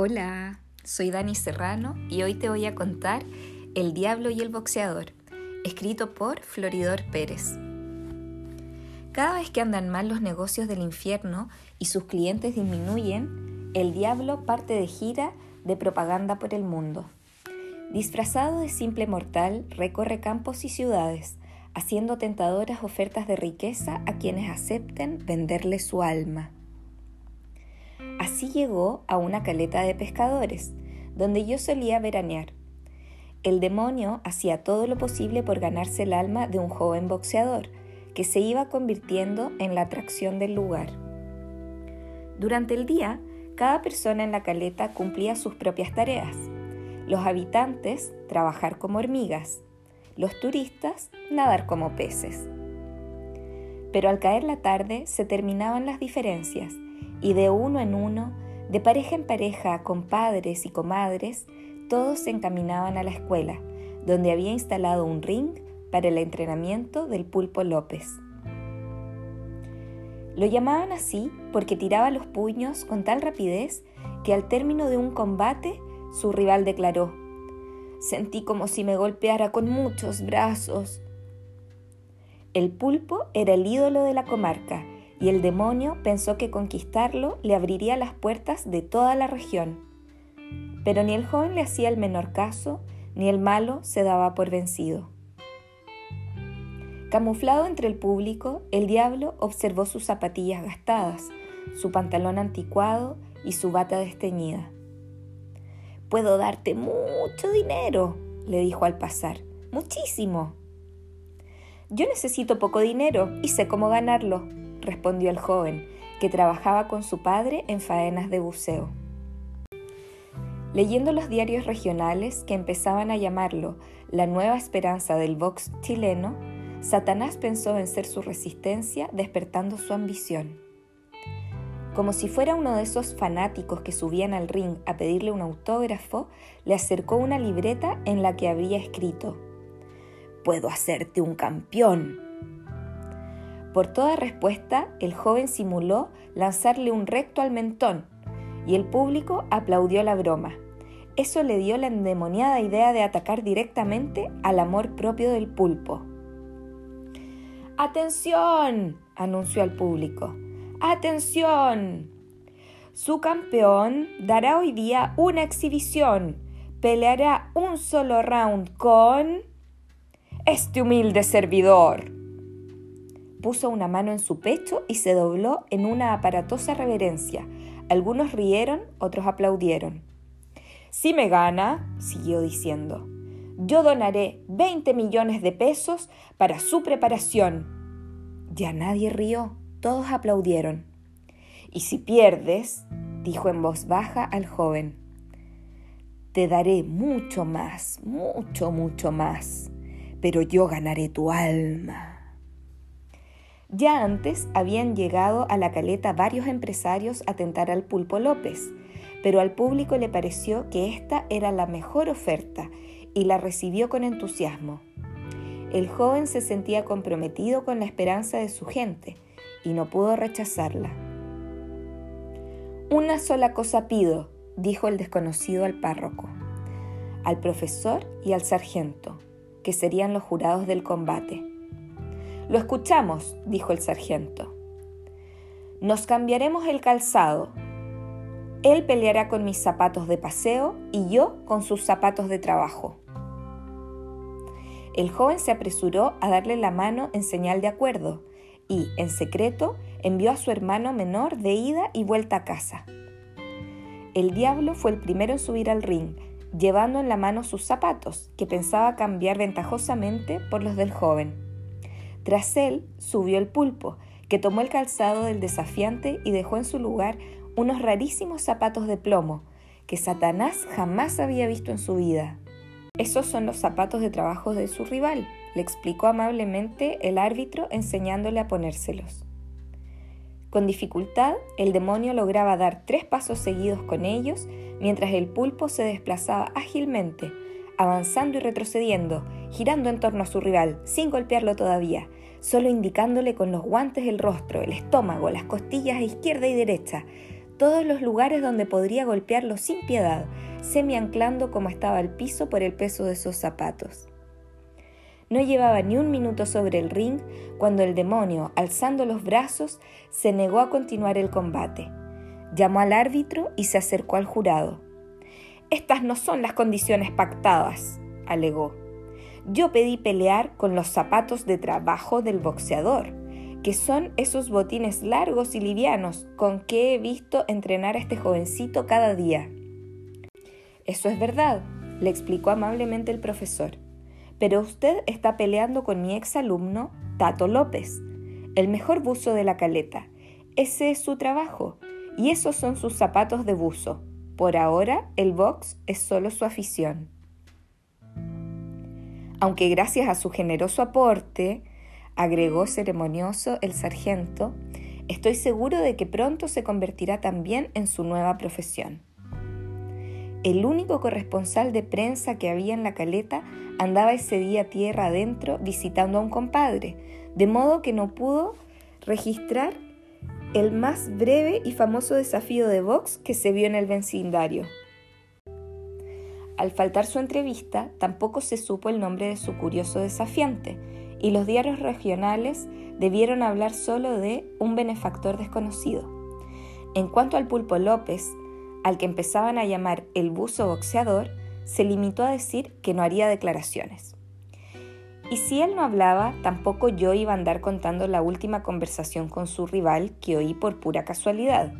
Hola, soy Dani Serrano y hoy te voy a contar El Diablo y el Boxeador, escrito por Floridor Pérez. Cada vez que andan mal los negocios del infierno y sus clientes disminuyen, el diablo parte de gira de propaganda por el mundo. Disfrazado de simple mortal, recorre campos y ciudades, haciendo tentadoras ofertas de riqueza a quienes acepten venderle su alma. Así llegó a una caleta de pescadores, donde yo solía veranear. El demonio hacía todo lo posible por ganarse el alma de un joven boxeador, que se iba convirtiendo en la atracción del lugar. Durante el día, cada persona en la caleta cumplía sus propias tareas. Los habitantes, trabajar como hormigas. Los turistas, nadar como peces. Pero al caer la tarde se terminaban las diferencias y de uno en uno, de pareja en pareja, con padres y comadres, todos se encaminaban a la escuela, donde había instalado un ring para el entrenamiento del pulpo López. Lo llamaban así porque tiraba los puños con tal rapidez que al término de un combate su rival declaró, Sentí como si me golpeara con muchos brazos. El pulpo era el ídolo de la comarca y el demonio pensó que conquistarlo le abriría las puertas de toda la región. Pero ni el joven le hacía el menor caso, ni el malo se daba por vencido. Camuflado entre el público, el diablo observó sus zapatillas gastadas, su pantalón anticuado y su bata desteñida. Puedo darte mucho dinero, le dijo al pasar. Muchísimo. Yo necesito poco dinero y sé cómo ganarlo, respondió el joven, que trabajaba con su padre en faenas de buceo. Leyendo los diarios regionales que empezaban a llamarlo la nueva esperanza del box chileno, Satanás pensó vencer su resistencia despertando su ambición. Como si fuera uno de esos fanáticos que subían al ring a pedirle un autógrafo, le acercó una libreta en la que había escrito, Puedo hacerte un campeón, por toda respuesta, el joven simuló lanzarle un recto al mentón y el público aplaudió la broma. Eso le dio la endemoniada idea de atacar directamente al amor propio del pulpo. ¡Atención! anunció al público. ¡Atención! Su campeón dará hoy día una exhibición. Peleará un solo round con... Este humilde servidor puso una mano en su pecho y se dobló en una aparatosa reverencia. Algunos rieron, otros aplaudieron. Si me gana, siguió diciendo, yo donaré 20 millones de pesos para su preparación. Ya nadie rió, todos aplaudieron. Y si pierdes, dijo en voz baja al joven, te daré mucho más, mucho, mucho más, pero yo ganaré tu alma. Ya antes habían llegado a la caleta varios empresarios a tentar al pulpo López, pero al público le pareció que esta era la mejor oferta y la recibió con entusiasmo. El joven se sentía comprometido con la esperanza de su gente y no pudo rechazarla. Una sola cosa pido, dijo el desconocido al párroco, al profesor y al sargento, que serían los jurados del combate. Lo escuchamos, dijo el sargento. Nos cambiaremos el calzado. Él peleará con mis zapatos de paseo y yo con sus zapatos de trabajo. El joven se apresuró a darle la mano en señal de acuerdo y, en secreto, envió a su hermano menor de ida y vuelta a casa. El diablo fue el primero en subir al ring, llevando en la mano sus zapatos, que pensaba cambiar ventajosamente por los del joven. Tras él subió el pulpo, que tomó el calzado del desafiante y dejó en su lugar unos rarísimos zapatos de plomo, que Satanás jamás había visto en su vida. Esos son los zapatos de trabajo de su rival, le explicó amablemente el árbitro enseñándole a ponérselos. Con dificultad, el demonio lograba dar tres pasos seguidos con ellos, mientras el pulpo se desplazaba ágilmente, avanzando y retrocediendo, girando en torno a su rival, sin golpearlo todavía, solo indicándole con los guantes el rostro, el estómago, las costillas a izquierda y derecha, todos los lugares donde podría golpearlo sin piedad, semi-anclando como estaba el piso por el peso de sus zapatos. No llevaba ni un minuto sobre el ring cuando el demonio, alzando los brazos, se negó a continuar el combate. Llamó al árbitro y se acercó al jurado. Estas no son las condiciones pactadas, alegó. Yo pedí pelear con los zapatos de trabajo del boxeador, que son esos botines largos y livianos con que he visto entrenar a este jovencito cada día. Eso es verdad, le explicó amablemente el profesor. Pero usted está peleando con mi ex alumno, Tato López, el mejor buzo de la caleta. Ese es su trabajo y esos son sus zapatos de buzo. Por ahora, el box es solo su afición. Aunque gracias a su generoso aporte, agregó ceremonioso el sargento, estoy seguro de que pronto se convertirá también en su nueva profesión. El único corresponsal de prensa que había en la caleta andaba ese día tierra adentro visitando a un compadre, de modo que no pudo registrar el más breve y famoso desafío de box que se vio en el vecindario. Al faltar su entrevista, tampoco se supo el nombre de su curioso desafiante, y los diarios regionales debieron hablar solo de un benefactor desconocido. En cuanto al pulpo López, al que empezaban a llamar el buzo boxeador, se limitó a decir que no haría declaraciones. Y si él no hablaba, tampoco yo iba a andar contando la última conversación con su rival que oí por pura casualidad.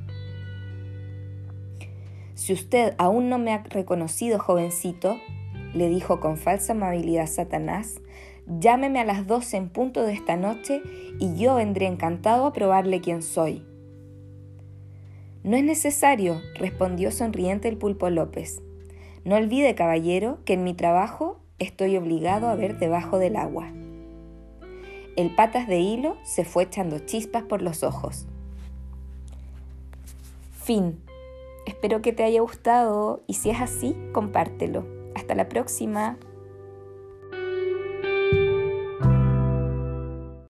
Si usted aún no me ha reconocido, jovencito, le dijo con falsa amabilidad Satanás, llámeme a las doce en punto de esta noche y yo vendré encantado a probarle quién soy. No es necesario, respondió sonriente el pulpo López. No olvide, caballero, que en mi trabajo estoy obligado a ver debajo del agua. El patas de hilo se fue echando chispas por los ojos. Fin. Espero que te haya gustado y si es así, compártelo. Hasta la próxima.